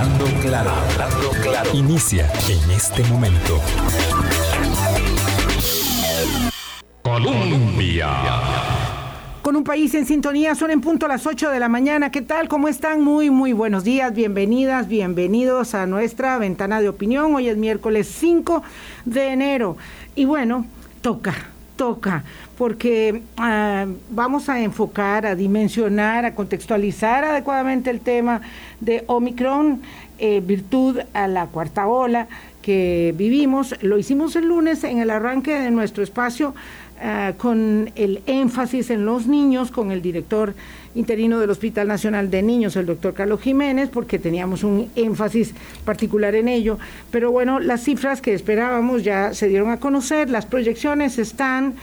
Hablando claro, hablando claro. Inicia en este momento. Colombia. Con un país en sintonía, son en punto a las 8 de la mañana. ¿Qué tal? ¿Cómo están? Muy, muy buenos días. Bienvenidas, bienvenidos a nuestra ventana de opinión. Hoy es miércoles 5 de enero. Y bueno, toca, toca, porque ah, vamos a enfocar, a dimensionar, a contextualizar adecuadamente el tema de Omicron, eh, virtud a la cuarta ola que vivimos. Lo hicimos el lunes en el arranque de nuestro espacio ah, con el énfasis en los niños, con el director interino del Hospital Nacional de Niños, el doctor Carlos Jiménez, porque teníamos un énfasis particular en ello. Pero bueno, las cifras que esperábamos ya se dieron a conocer, las proyecciones están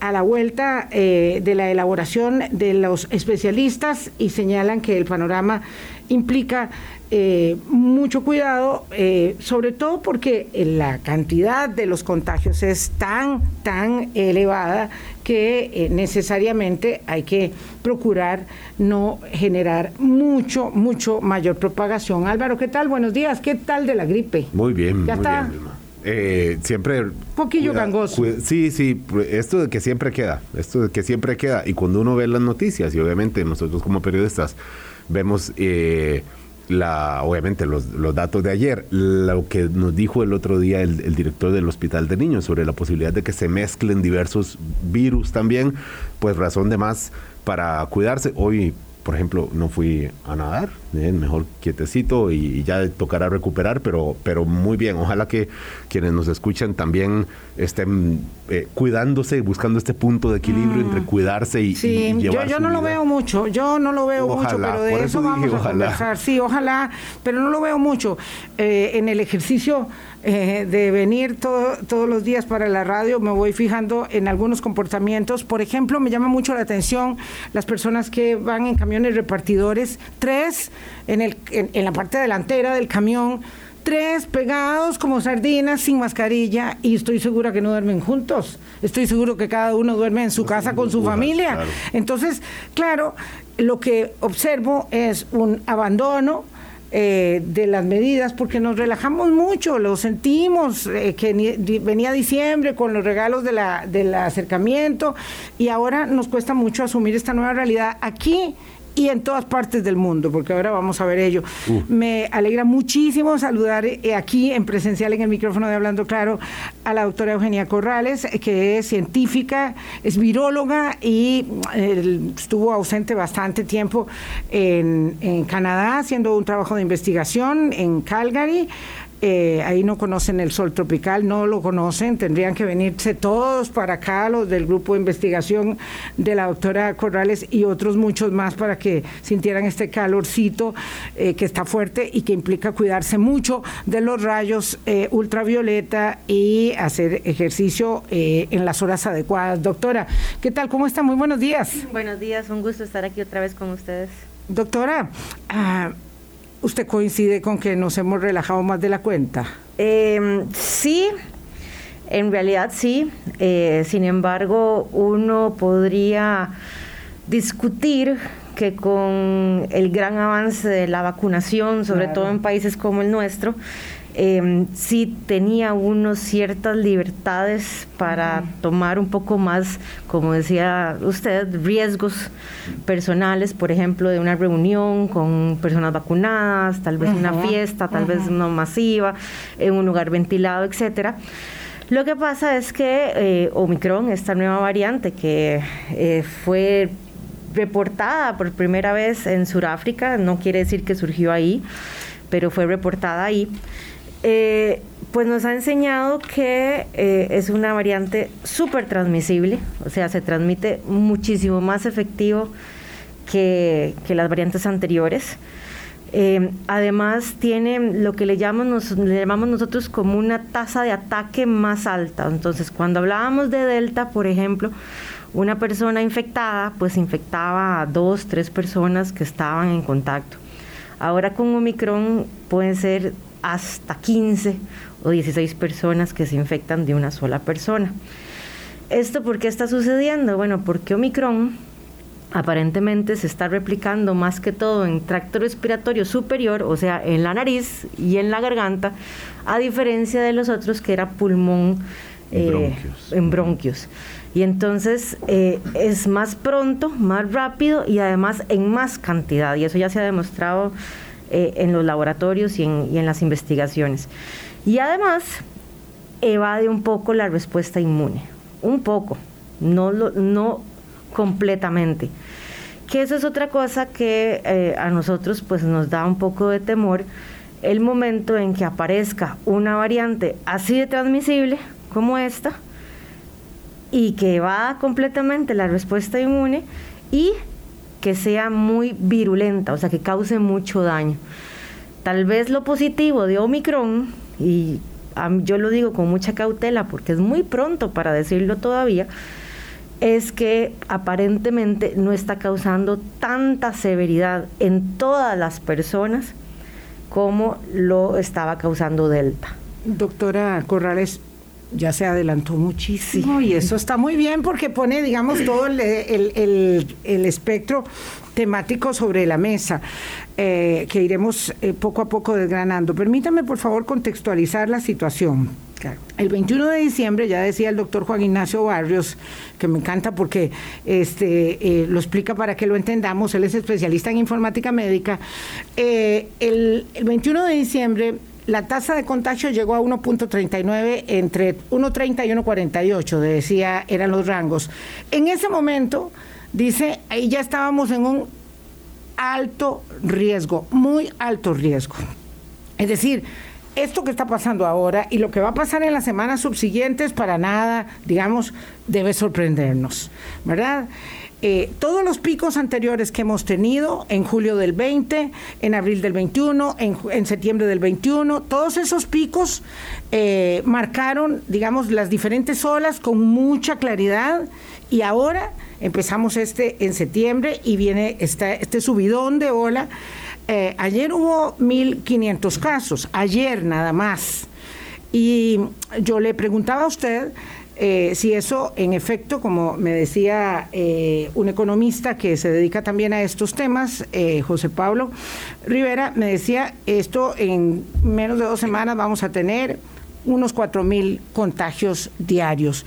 a la vuelta eh, de la elaboración de los especialistas y señalan que el panorama implica eh, mucho cuidado, eh, sobre todo porque la cantidad de los contagios es tan, tan elevada que necesariamente hay que procurar no generar mucho, mucho mayor propagación. Álvaro, ¿qué tal? Buenos días. ¿Qué tal de la gripe? Muy bien, ¿Ya muy está? bien. Eh, siempre. Poquillo cuida- gangoso. cuida- sí, sí, esto de que siempre queda, esto de que siempre queda. Y cuando uno ve las noticias, y obviamente nosotros como periodistas vemos, eh, la, obviamente, los, los datos de ayer, lo que nos dijo el otro día el, el director del Hospital de Niños sobre la posibilidad de que se mezclen diversos virus también, pues razón de más para cuidarse. Hoy, por ejemplo, no fui a nadar, eh, mejor quietecito y, y ya tocará recuperar, pero, pero muy bien. Ojalá que quienes nos escuchan también estén eh, cuidándose, buscando este punto de equilibrio entre cuidarse y. Sí, y yo, llevar yo su no lo veo mucho, yo no lo veo mucho, pero de por eso, eso dije vamos a ojalá. conversar. Sí, ojalá, pero no lo veo mucho. Eh, en el ejercicio eh, de venir todo- todos los días para la radio me voy fijando en algunos comportamientos. Por ejemplo, me llama mucho la atención las personas que van en camiones repartidores, tres en, el, en, en la parte delantera del camión. Tres pegados como sardinas sin mascarilla y estoy segura que no duermen juntos. Estoy seguro que cada uno duerme en su casa con su familia. Entonces, claro, lo que observo es un abandono eh, de las medidas porque nos relajamos mucho, lo sentimos, eh, que ni- di- venía diciembre con los regalos de la, del acercamiento y ahora nos cuesta mucho asumir esta nueva realidad aquí y en todas partes del mundo, porque ahora vamos a ver ello. Me alegra muchísimo saludar eh, aquí en presencial en el micrófono de Hablando Claro a la doctora Eugenia Corrales, eh, que es científica, es viróloga y eh, estuvo ausente bastante tiempo en, en Canadá haciendo un trabajo de investigación en Calgary. Eh, ahí no conocen el sol tropical, no lo conocen, tendrían que venirse todos para acá, los del grupo de investigación de la doctora Corrales y otros muchos más para que sintieran este calorcito eh, que está fuerte y que implica cuidarse mucho de los rayos eh, ultravioleta y hacer ejercicio eh, en las horas adecuadas. Doctora, ¿qué tal? ¿Cómo está? Muy buenos días. Buenos días, un gusto estar aquí otra vez con ustedes. Doctora, ah, ¿usted coincide con que nos hemos relajado más de la cuenta? Eh, sí, en realidad sí. Eh, sin embargo, uno podría discutir que con el gran avance de la vacunación, sobre Claro. todo en países como el nuestro, eh, sí tenía uno ciertas libertades para tomar un poco más, como decía usted, riesgos personales, por ejemplo, de una reunión con personas vacunadas, tal vez una Ujú, fiesta, tal vez no masiva, en un lugar ventilado, etcétera. Lo que pasa es que eh, Omicron, esta nueva variante que eh, fue reportada por primera vez en Sudáfrica, no quiere decir que surgió ahí, pero fue reportada ahí, eh, pues nos ha enseñado que eh, es una variante súper transmisible, o sea, se transmite muchísimo más efectivo que, las variantes anteriores. Eh, además tiene lo que le llamamos, le llamamos nosotros como una tasa de ataque más alta. Entonces, cuando hablábamos de Delta, por ejemplo, una persona infectada, pues infectaba a dos, tres personas que estaban en contacto. Ahora con Omicron pueden ser hasta 15 o 16 personas que se infectan de una sola persona. ¿Esto por qué está sucediendo? Bueno, porque Omicron aparentemente se está replicando más que todo en tracto respiratorio superior, o sea, en la nariz y en la garganta, a diferencia de los otros que era pulmón eh, en bronquios. Y entonces eh, es más pronto, más rápido y además en más cantidad. Y eso ya se ha demostrado eh, en los laboratorios y en, las investigaciones. Y además evade un poco la respuesta inmune. Un poco, no, no completamente. Que eso es otra cosa que eh, a nosotros pues nos da un poco de temor el momento en que aparezca una variante así de transmisible como esta y que va completamente la respuesta inmune y que sea muy virulenta, o sea, que cause mucho daño. Tal vez lo positivo de Omicron, y yo lo digo con mucha cautela porque es muy pronto para decirlo todavía, es que aparentemente no está causando tanta severidad en todas las personas como lo estaba causando Delta. Doctora Corrales, ya se adelantó muchísimo y eso está muy bien porque pone, digamos, todo el, espectro temático sobre la mesa eh, que iremos eh, poco a poco desgranando. Permítame, por favor, contextualizar la situación. El 21 de diciembre, ya decía el doctor Juan Ignacio Barrios, que me encanta porque este, eh, lo explica para que lo entendamos, él es especialista en informática médica, el, el 21 de diciembre la tasa de contagio llegó a 1.39 entre 1.30 y 1.48, decía, eran los rangos. En ese momento, dice, ahí ya estábamos en un alto riesgo, muy alto riesgo. Es decir, esto que está pasando ahora y lo que va a pasar en las semanas subsiguientes para nada, digamos, debe sorprendernos, ¿verdad? Eh, todos los picos anteriores que hemos tenido en julio del 20, en abril del 21, en, septiembre del 21, todos esos picos eh, marcaron, digamos, las diferentes olas con mucha claridad y ahora empezamos este en septiembre y viene este subidón de ola. Eh, ayer hubo 1.500 casos, ayer nada más. Y yo le preguntaba a usted eh, si eso, en efecto, como me decía eh, un economista que se dedica también a estos temas, eh, José Pablo Rivera, me decía, esto en menos de dos semanas vamos a tener unos cuatro mil contagios diarios.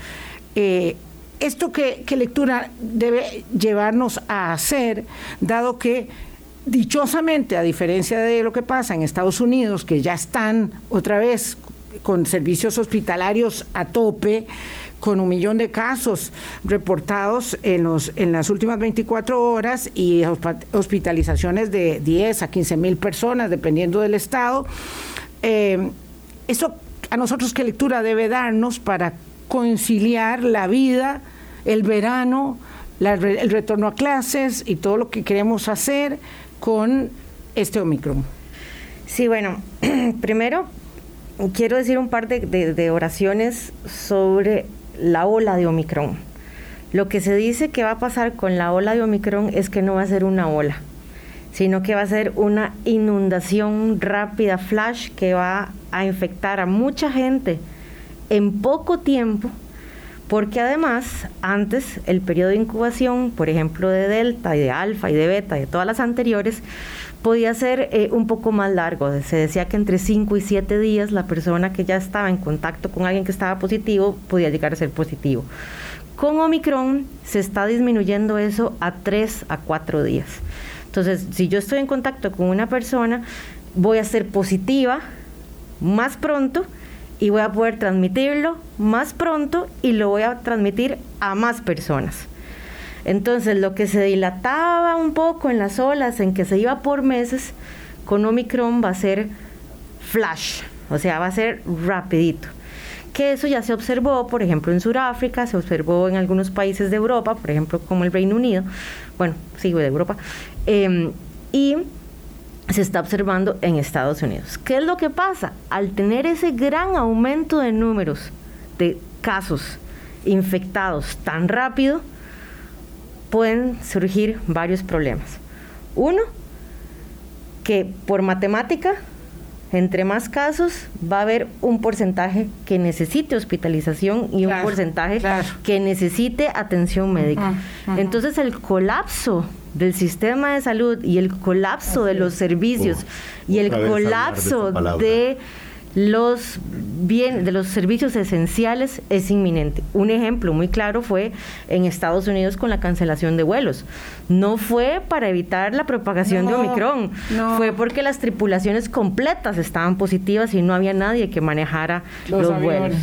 ¿Esto qué, qué lectura debe llevarnos a hacer, dado que dichosamente, a diferencia de lo que pasa en Estados Unidos, que ya están otra vez con servicios hospitalarios a tope, con un millón de casos reportados en, los, en las últimas 24 horas y hospitalizaciones de 10 a 15 mil personas, dependiendo del estado. Eh, ¿Eso a nosotros qué lectura debe darnos para conciliar la vida, el verano, el retorno a clases y todo lo que queremos hacer con este Omicron? Sí, bueno, primero quiero decir un par de, oraciones sobre la ola de Omicron. Lo que se dice que va a pasar con la ola de Omicron es que no va a ser una ola, sino que va a ser una inundación rápida, flash, que va a infectar a mucha gente en poco tiempo, porque además antes el periodo de incubación, por ejemplo, de Delta y de Alfa y de Beta y de todas las anteriores, podía ser eh, un poco más largo. Se decía que entre 5 y 7 días la persona que ya estaba en contacto con alguien que estaba positivo podía llegar a ser positivo. Con Omicron se está disminuyendo eso a 3 a 4 días. Entonces, si yo estoy en contacto con una persona, voy a ser positiva más pronto y voy a poder transmitirlo más pronto y lo voy a transmitir a más personas. Entonces, lo que se dilataba un poco en las olas, en que se iba por meses, con Omicron va a ser flash, o sea, va a ser rapidito. Que eso ya se observó, por ejemplo, en Sudáfrica, se observó en algunos países de Europa, por ejemplo, como el Reino Unido, bueno, sigo de Europa, em, y se está observando en Estados Unidos. ¿Qué es lo que pasa? Al tener ese gran aumento de números de casos infectados tan rápido, pueden surgir varios problemas. Uno, que por matemática entre más casos, va a haber un porcentaje que necesite hospitalización y un porcentaje que necesite atención médica. Entonces el colapso del sistema de salud y el colapso de los servicios y el colapso de los bien de los servicios esenciales es inminente. Un ejemplo muy claro fue en Estados Unidos con la cancelación de vuelos. No fue para evitar la propagación de Omicron, fue porque las tripulaciones completas estaban positivas y no había nadie que manejara los, vuelos.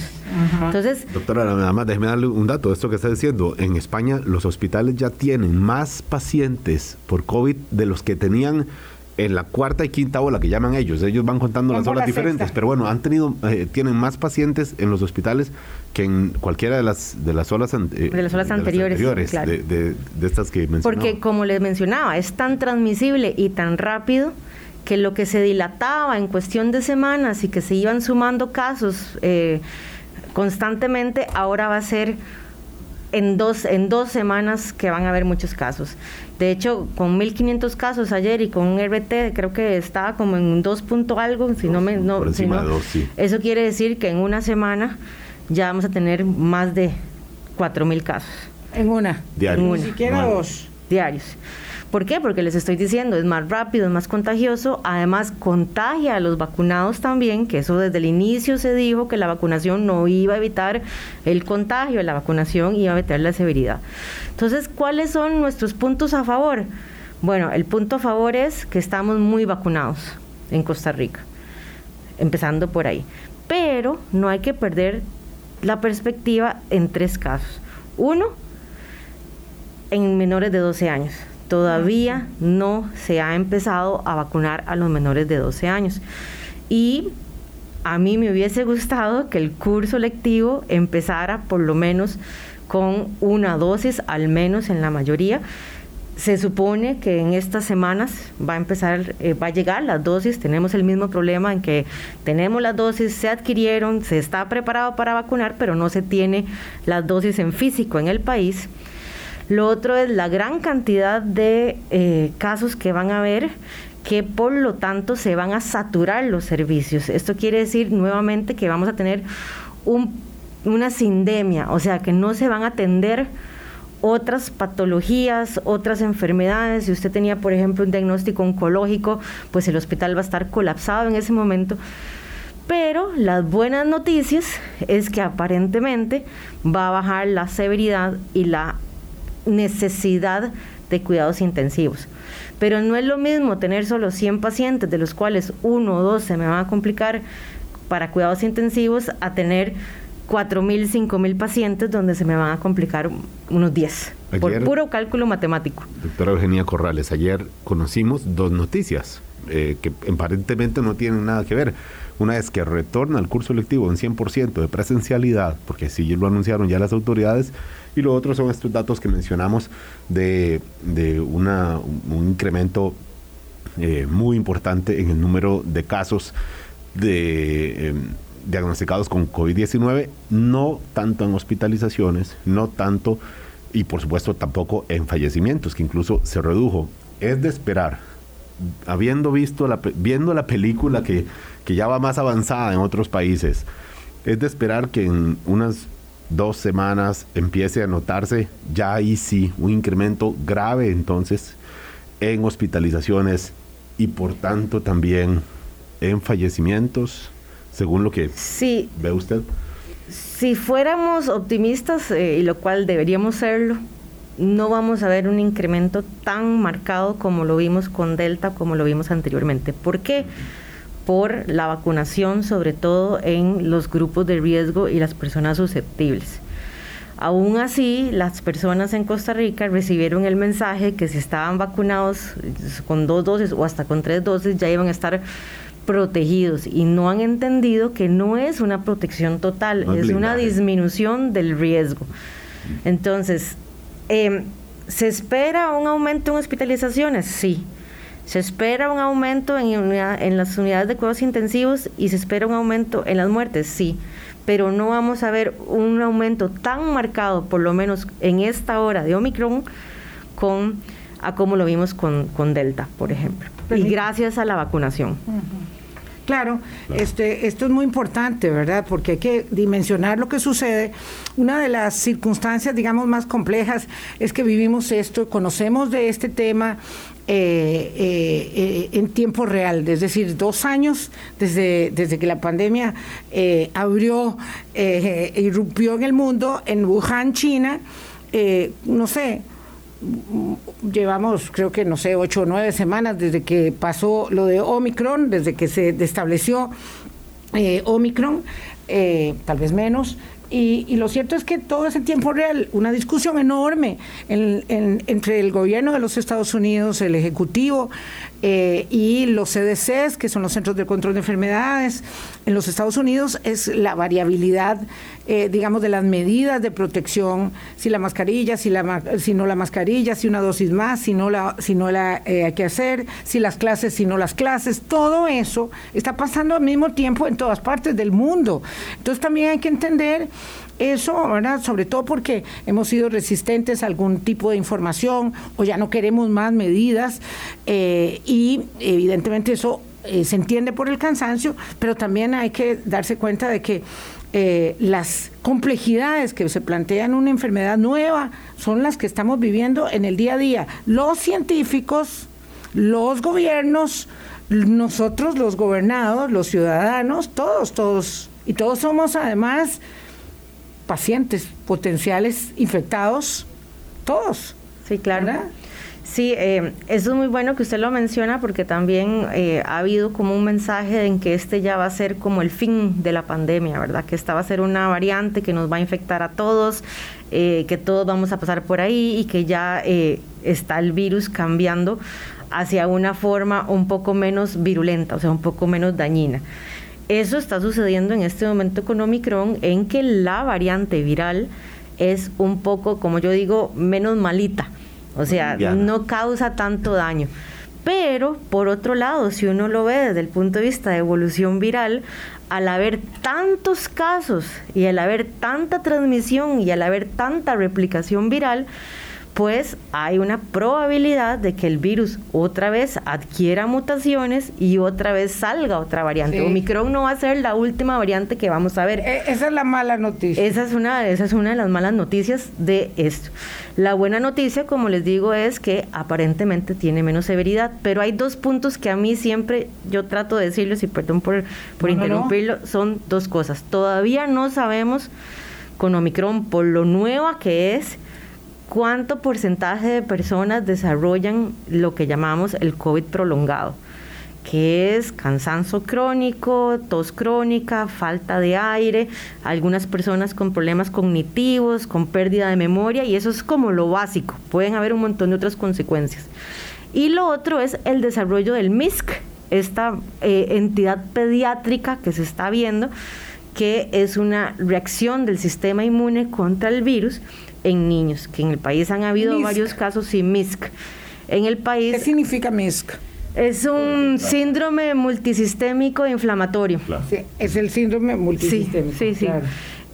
Entonces, doctora, nada más déjeme darle un dato de esto que está diciendo. En España los hospitales ya tienen más pacientes por COVID de los que tenían en la cuarta y quinta ola que llaman ellos, ellos van contando las olas diferentes, pero bueno, han tenido, eh, tienen más pacientes en los hospitales que en cualquiera de las de las olas, eh, de las olas anteriores, de, estas que mencionaba. Porque como les mencionaba, es tan transmisible y tan rápido que lo que se dilataba en cuestión de semanas y que se iban sumando casos eh, constantemente, ahora va a ser en dos, en dos semanas que van a haber muchos casos. De hecho, con 1.500 casos ayer y con un RT creo que estaba como en 2 punto algo, si no me... No, Eso quiere decir que en una semana ya vamos a tener más de 4.000 casos. En una. Diarios. Ni siquiera dos. Diarios. ¿Por qué? Porque les estoy diciendo, es más rápido, es más contagioso, además contagia a los vacunados también, que eso desde el inicio se dijo que la vacunación no iba a evitar el contagio, la vacunación iba a evitar la severidad. Entonces, ¿cuáles son nuestros puntos a favor? Bueno, el punto a favor es que estamos muy vacunados en Costa Rica, empezando por ahí. Pero no hay que perder la perspectiva en tres casos. Uno, en menores de 12 años todavía no se ha empezado a vacunar a los menores de 12 años. Y a mí me hubiese gustado que el curso lectivo empezara por lo menos con una dosis, al menos en la mayoría. Se supone que en estas semanas va a empezar, eh, va a llegar las dosis. Tenemos el mismo problema en que tenemos las dosis, se adquirieron, se está preparado para vacunar, pero no se tiene las dosis en físico en el país. Lo otro es la gran cantidad de eh, casos que van a haber que por lo tanto se van a saturar los servicios. Esto quiere decir nuevamente que vamos a tener una sindemia, o sea que no se van a atender otras patologías, otras enfermedades. Si usted tenía, por ejemplo, un diagnóstico oncológico, pues el hospital va a estar colapsado en ese momento. Pero las buenas noticias es que aparentemente va a bajar la severidad y la necesidad de cuidados intensivos. Pero no es lo mismo tener solo 100 pacientes, de los cuales uno o dos se me van a complicar para cuidados intensivos, a tener 4.000, 5.000 pacientes donde se me van a complicar unos 10, por puro cálculo matemático. Doctora Eugenia Corrales, ayer conocimos dos noticias eh, que aparentemente no tienen nada que ver. Una es que retorna al curso lectivo en 100% de presencialidad, porque si lo anunciaron ya las autoridades, y lo otro son estos datos que mencionamos de, una, un incremento eh, muy importante en el número de casos de, em, diagnosticados con COVID-19, no tanto en hospitalizaciones, no tanto y por supuesto tampoco en fallecimientos, que incluso se redujo. Es de esperar, habiendo visto viendo la película que, que ya va más avanzada en otros países, es de esperar que en unas dos semanas empiece a notarse ya ahí sí un incremento grave entonces en hospitalizaciones y por tanto también en fallecimientos, según lo que sí, ve usted. Si fuéramos optimistas, eh, y lo cual deberíamos serlo, no vamos a ver un incremento tan marcado como lo vimos con Delta, como lo vimos anteriormente. ¿Por qué? por la vacunación, sobre todo en los grupos de riesgo y las personas susceptibles. Aún así, las personas en Costa Rica recibieron el mensaje que si estaban vacunados con dos dosis o hasta con tres dosis ya iban a estar protegidos y no han entendido que no es una protección total, es una disminución del riesgo. Entonces, em, ¿se espera un aumento en hospitalizaciones? Sí, se espera un aumento en, en las unidades de cuidados intensivos y se espera un aumento en las muertes, sí, pero no vamos a ver un aumento tan marcado, por lo menos en esta hora de Omicron, con, a como lo vimos con, Delta, por ejemplo. Y gracias a la vacunación. Claro, Este, esto es muy importante, ¿verdad? Porque hay que dimensionar lo que sucede. Una de las circunstancias, digamos, más complejas es que vivimos esto, conocemos de este tema eh, eh, eh, en tiempo real, es decir, dos años desde, desde que la pandemia abrió, irrumpió en el mundo, en Wuhan, China, no sé, llevamos creo que no sé ocho o nueve semanas desde que pasó lo de Omicron, desde que se estableció eh, Omicron, eh, tal vez menos. Y, lo cierto es que todo ese tiempo real, una discusión enorme entre el gobierno de los Estados Unidos, el Ejecutivo, eh, y los CDCs, que son los Centros de Control de Enfermedades en los Estados Unidos, es la variabilidad, eh, digamos, de las medidas de protección, si la mascarilla, si, la, si no la mascarilla, si una dosis más, si no la, si no la eh, hay que hacer, si las clases, si no las clases, todo eso está pasando al mismo tiempo en todas partes del mundo. Entonces también hay que entender eso, ¿verdad? Sobre todo porque hemos sido resistentes a algún tipo de información o ya no queremos más medidas eh, y evidentemente eso eh, se entiende por el cansancio, pero también hay que darse cuenta de que eh, las complejidades que se plantean una enfermedad nueva son las que estamos viviendo en el día a día. Los científicos, los gobiernos, nosotros los gobernados, los ciudadanos, todos, todos, y todos somos además pacientes potenciales infectados, todos. Sí, claro. Sí, eh, eso es muy bueno que usted lo menciona porque también eh, ha habido como un mensaje en que este ya va a ser como el fin de la pandemia, ¿verdad? Que esta va a ser una variante que nos va a infectar a todos, eh, que todos vamos a pasar por ahí y que ya está el virus cambiando hacia una forma un poco menos virulenta, o sea, un poco menos dañina. Eso está sucediendo en este momento con Omicron, en que la variante viral es un poco, como yo digo, menos malita. O sea, no causa tanto daño. Pero, por otro lado, si uno lo ve desde el punto de vista de evolución viral, al haber tantos casos y al haber tanta transmisión y al haber tanta replicación viral, pues hay una probabilidad de que el virus otra vez adquiera mutaciones y otra vez salga otra variante. Omicron no va a ser la última variante que vamos a ver. E, esa es la mala noticia. Esa es una, esa es una de las malas noticias de esto. La buena noticia, como les digo, es que aparentemente tiene menos severidad, pero hay dos puntos que a mí siempre yo trato de decirles, y perdón por, por interrumpirlo, son dos cosas. Todavía no sabemos con Omicron, por lo nueva que es, cuánto porcentaje de personas desarrollan lo que llamamos el COVID prolongado, que es cansancio crónico, tos crónica, falta de aire, algunas personas con problemas cognitivos, con pérdida de memoria, y eso es como lo básico. Pueden haber un montón de otras consecuencias. Y lo otro es el desarrollo del MISC, esta eh, entidad pediátrica que se está viendo, que es una reacción del sistema inmune contra el virus en niños, que en el país han habido varios casos sin MISC. En el país... ¿Qué significa MISC? Es un síndrome multisistémico inflamatorio. Sí, es el síndrome multisistémico. Sí, sí,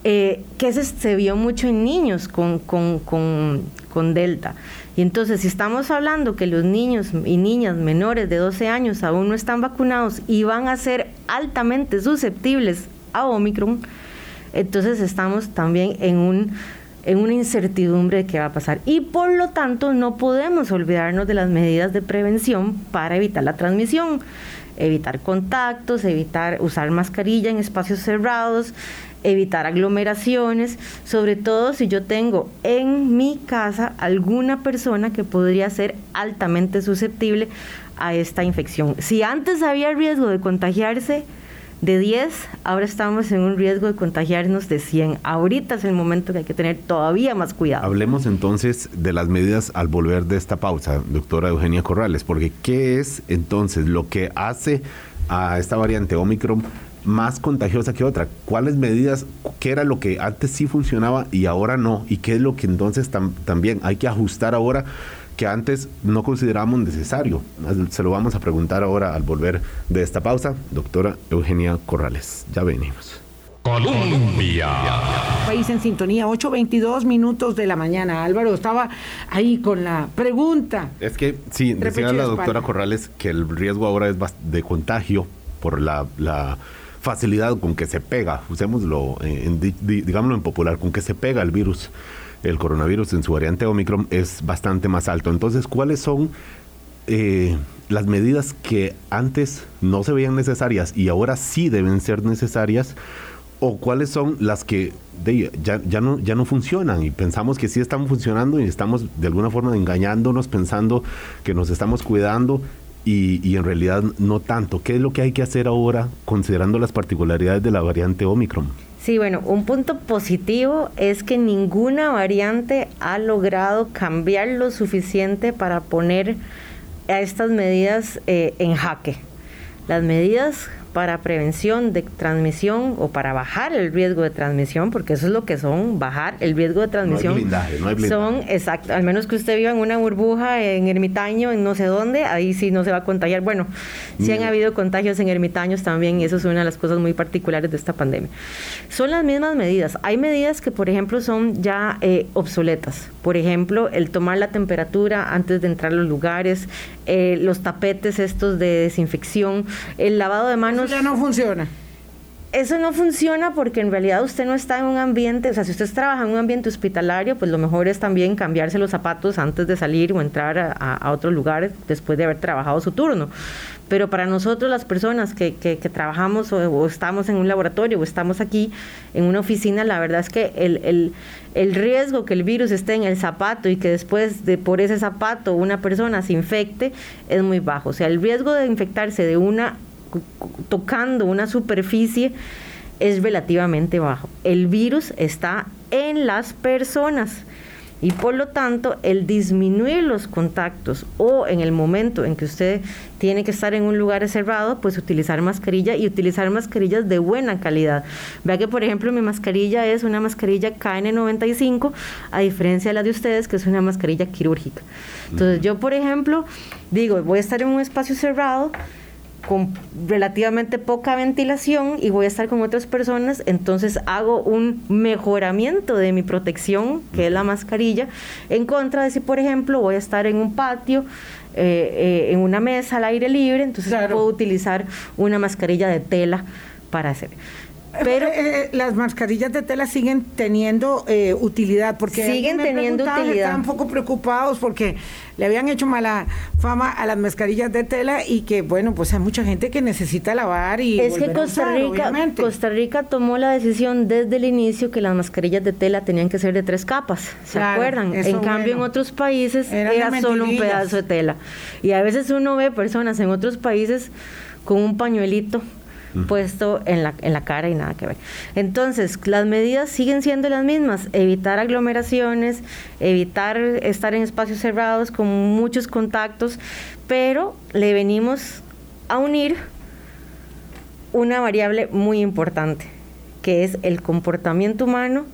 eh, que se, vio mucho en niños con, con, con, con, Delta. Y entonces, si estamos hablando que los niños y niñas menores de 12 años aún no están vacunados y van a ser altamente susceptibles a Omicron, entonces estamos también en un en una incertidumbre de qué va a pasar. Y por lo tanto no podemos olvidarnos de las medidas de prevención para evitar la transmisión. Evitar contactos, evitar usar mascarilla en espacios cerrados, evitar aglomeraciones, sobre todo si yo tengo en mi casa alguna persona que podría ser altamente susceptible a esta infección. Si antes había riesgo de contagiarse, de 10, ahora estamos en un riesgo de contagiarnos de 100. Ahorita es el momento que hay que tener todavía más cuidado. Hablemos entonces de las medidas al volver de esta pausa, doctora Eugenia Corrales, porque ¿qué es entonces lo que hace a esta variante Omicron más contagiosa que otra? ¿Cuáles medidas, qué era lo que antes sí funcionaba y ahora no? ¿Y qué es lo que entonces también hay que ajustar ahora? Que antes no considerábamos necesario. Se lo vamos a preguntar ahora al volver de esta pausa. Doctora Eugenia Corrales, ya venimos. Colombia. País en sintonía, 8.22 minutos de la mañana. Álvaro estaba ahí con la pregunta. Es que, sí, decía la doctora Corrales que el riesgo ahora es de contagio por la, la facilidad con que se pega, usémoslo, en, digámoslo en popular, con que se pega el virus, el coronavirus en su variante Omicron es bastante más alto. Entonces, ¿cuáles son eh, las medidas que antes no se veían necesarias y ahora sí deben ser necesarias? ¿O cuáles son las que ya, no, ya no funcionan y pensamos que sí están funcionando y estamos de alguna forma engañándonos pensando que nos estamos cuidando y, en realidad no tanto. ¿Qué es lo que hay que hacer ahora considerando las particularidades de la variante Omicron? Sí, bueno, un punto positivo es que ninguna variante ha logrado cambiar lo suficiente para poner a estas medidas eh, en jaque. Las medidas para prevención de transmisión o para bajar el riesgo de transmisión, porque eso es lo que son, bajar el riesgo de transmisión. No hay blindaje, no hay blindaje. Son, exacto, al menos que usted viva en una burbuja, en ermitaño, en no sé dónde, ahí sí no se va a contagiar. Bueno, sí han habido contagios en ermitaños también, y eso es una de las cosas muy particulares de esta pandemia. Son las mismas medidas. Hay medidas que, por ejemplo, son ya eh, obsoletas. Por ejemplo, el tomar la temperatura antes de entrar a los lugares, eh, los tapetes estos de desinfección, el lavado de manos eso ya no funciona. Eso no funciona porque en realidad usted no está en un ambiente, o sea, si usted trabaja en un ambiente hospitalario, pues lo mejor es también cambiarse los zapatos antes de salir o entrar a, a otros lugares después de haber trabajado su turno. Pero para nosotros las personas que, que, trabajamos o, estamos en un laboratorio o estamos aquí en una oficina, la verdad es que el, el, el, riesgo que el virus esté en el zapato y que después de por ese zapato una persona se infecte es muy bajo. O sea, el riesgo de infectarse de una tocando una superficie es relativamente bajo. El virus está en las personas y por lo tanto el disminuir los contactos o en el momento en que usted tiene que estar en un lugar cerrado, pues utilizar mascarilla y utilizar mascarillas de buena calidad. Vea que por ejemplo mi mascarilla es una mascarilla KN95 a diferencia de la de ustedes que es una mascarilla quirúrgica. Entonces yo por ejemplo digo, voy a estar en un espacio cerrado, con relativamente poca ventilación y voy a estar con otras personas, entonces hago un mejoramiento de mi protección, que es la mascarilla, en contra de si, por ejemplo, voy a estar en un patio, eh, eh, en una mesa al aire libre, entonces puedo utilizar una mascarilla de tela para hacer. Pero eh, eh, las mascarillas de tela siguen teniendo eh, utilidad porque siguen teniendo utilidad. Están un poco preocupados porque le habían hecho mala fama a las mascarillas de tela y que bueno, pues hay mucha gente que necesita lavar y Es que Costa Rica Costa Rica tomó la decisión desde el inicio que las mascarillas de tela tenían que ser de tres capas, ¿se acuerdan? En cambio en otros países era solo un pedazo de tela. Y a veces uno ve personas en otros países con un pañuelito puesto en la, en la cara y nada que ver. Entonces, las medidas siguen siendo las mismas, evitar aglomeraciones, evitar estar en espacios cerrados con muchos contactos, pero le venimos a unir una variable muy importante, que es el comportamiento humano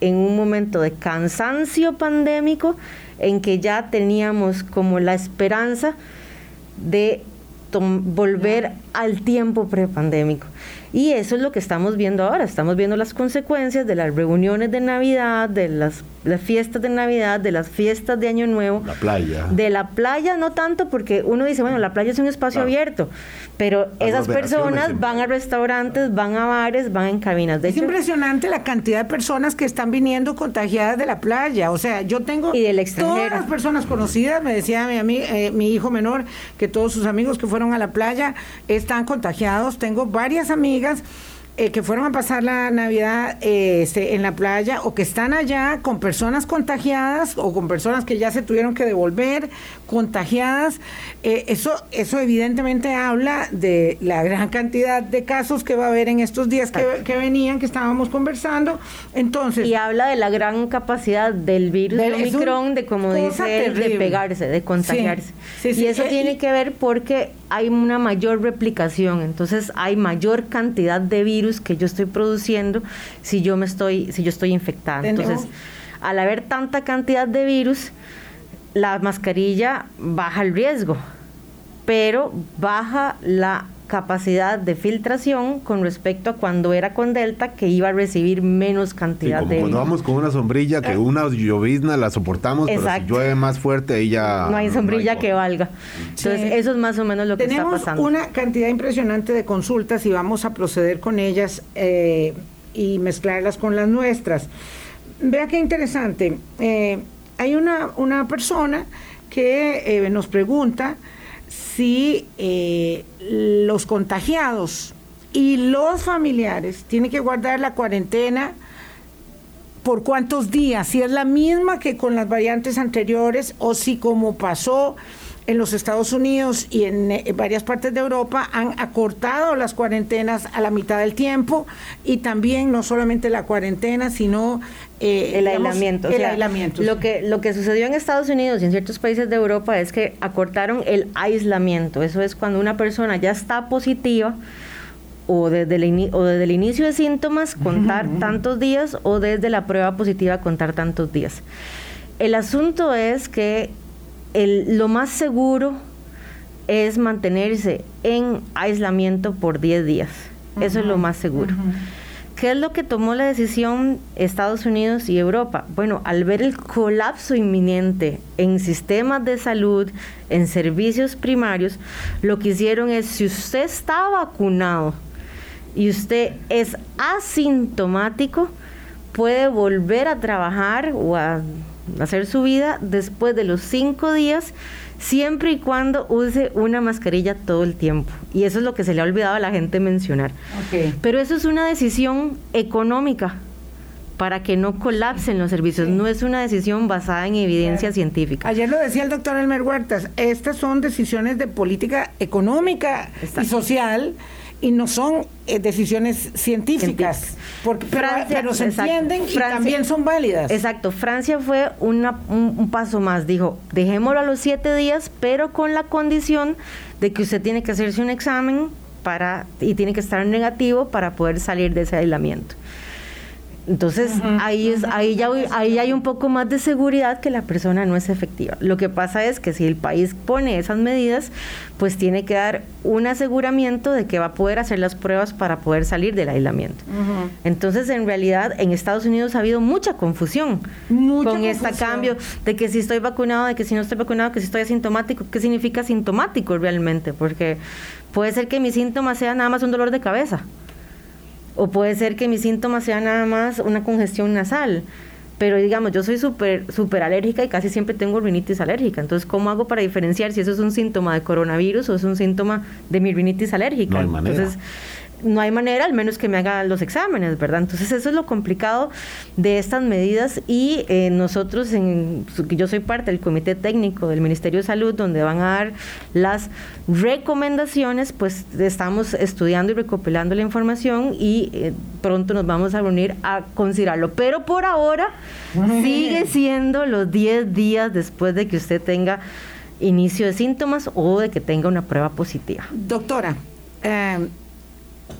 en un momento de cansancio pandémico en que ya teníamos como la esperanza de volver al tiempo prepandémico. Y eso es lo que estamos viendo ahora. Estamos viendo las consecuencias de las reuniones de Navidad, de las, fiestas de Navidad, de las fiestas de Año Nuevo. La playa. De la playa no tanto porque uno dice, bueno, la playa es un espacio abierto, pero esas personas van a restaurantes, van a bares, van en cabinas. De es impresionante la cantidad de personas que están viniendo contagiadas de la playa. O sea, yo tengo y del extranjero. todas las personas conocidas, me decía mi, eh, mi hijo menor, que todos sus amigos que fueron a la playa están contagiados. Tengo varias amigas eh, que fueron a pasar la Navidad eh, este, en la playa o que están allá con personas contagiadas o con personas que ya se tuvieron que devolver contagiadas. Eh, eso, eso evidentemente habla de la gran cantidad de casos que va a haber en estos días que, venían, que estábamos conversando. Entonces, y habla de la gran capacidad del virus de Omicron, de como dice de pegarse, de contagiarse. y eso tiene que ver porque hay una mayor replicación, entonces hay mayor cantidad de virus que yo estoy produciendo si yo me estoy, si yo estoy infectada. Entonces, al haber tanta cantidad de virus, la mascarilla baja el riesgo, pero baja la capacidad de filtración con respecto a cuando era con Delta, que iba a recibir menos cantidad Sí, como de... cuando vamos con una sombrilla, que una llovizna la soportamos, pero si llueve más fuerte, ahí ya... no hay sombrilla que valga. Entonces, Sí. eso es más o menos lo que Tenemos está pasando. una cantidad impresionante de consultas y vamos a proceder con ellas eh, y mezclarlas con las nuestras. Vea qué interesante. Eh, hay una, una persona que eh, nos pregunta si eh, los contagiados y los familiares tienen que guardar la cuarentena por cuántos días, si es la misma que con las variantes anteriores o si como pasó en los Estados Unidos y en, eh, varias partes de Europa han acortado las cuarentenas a la mitad del tiempo y también no solamente la cuarentena, sino eh, el digamos, aislamiento. o el sea, aislamiento, Lo que, lo que sucedió en Estados Unidos y en ciertos países de Europa es que acortaron el aislamiento. Eso es cuando una persona ya está positiva o desde el, o desde el inicio de síntomas contar tantos días o desde la prueba positiva contar tantos días. El asunto es que el- lo más seguro es mantenerse en aislamiento por 10 días. Eso es lo más seguro. ¿Qué es lo que tomó la decisión Estados Unidos y Europa? Bueno, al ver el colapso inminente en sistemas de salud, en servicios primarios, lo que hicieron es, si usted está vacunado y usted es asintomático, puede volver a trabajar o a hacer su vida después de los cinco días, siempre y cuando use una mascarilla todo el tiempo. Y eso es lo que se le ha olvidado a la gente mencionar. Pero eso es una decisión económica para que no colapsen los servicios, no es una decisión basada en evidencia científica. Ayer lo decía el doctor Elmer Huertas, estas son decisiones de política económica y social y no son eh, decisiones científicas, porque, pero, Francia, pero se exacto. entienden y Francia- también son válidas. Exacto, Francia fue una- un, un paso más, dijo, dejémoslo a los siete días, pero con la condición de que usted tiene que hacerse un examen para y tiene que estar negativo para poder salir de ese aislamiento. Entonces, ahí es ahí ya ahí hay un poco más de seguridad que la persona no es efectiva. Lo que pasa es que si el país pone esas medidas, pues tiene que dar un aseguramiento de que va a poder hacer las pruebas para poder salir del aislamiento. Entonces, en realidad, en Estados Unidos ha habido mucha confusión Mucha con este cambio de que si estoy vacunado, de que si no estoy vacunado, que si estoy asintomático. ¿Qué significa asintomático realmente? Porque puede ser que mi síntoma sea nada más un dolor de cabeza. O puede ser que mi síntoma sea nada más una congestión nasal. Pero digamos, yo soy súper súper alérgica y casi siempre tengo rinitis alérgica. Entonces, ¿cómo hago para diferenciar si eso es un síntoma de coronavirus o es un síntoma de mi rinitis alérgica? No hay manera. Entonces, no hay manera, al menos que me haga los exámenes, ¿verdad? Entonces eso es lo complicado de estas medidas y eh, nosotros, en, yo soy parte del comité técnico del Ministerio de Salud, donde van a dar las recomendaciones, pues estamos estudiando y recopilando la información y eh, pronto nos vamos a reunir a considerarlo. Pero por ahora sigue siendo los 10 días después de que usted tenga inicio de síntomas o de que tenga una prueba positiva. Doctora, eh,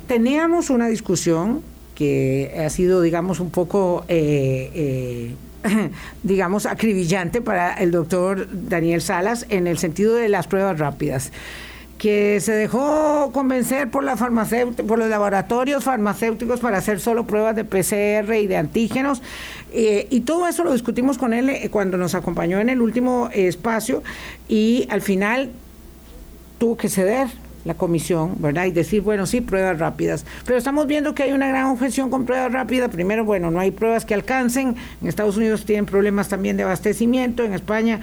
teníamos una discusión que ha sido, digamos, un poco, eh, eh, digamos, acribillante para el doctor Daniel Salas en el sentido de las pruebas rápidas que se dejó convencer por, la por los laboratorios farmacéuticos para hacer solo pruebas de PCR y de antígenos. Eh, y todo eso lo discutimos con él cuando nos acompañó en el último espacio y al final tuvo que ceder la comisión, ¿verdad? Y decir, bueno, sí, pruebas rápidas. Pero estamos viendo que hay una gran objeción con pruebas rápidas. Primero, bueno, no hay pruebas que alcancen. En Estados Unidos tienen problemas también de abastecimiento. En España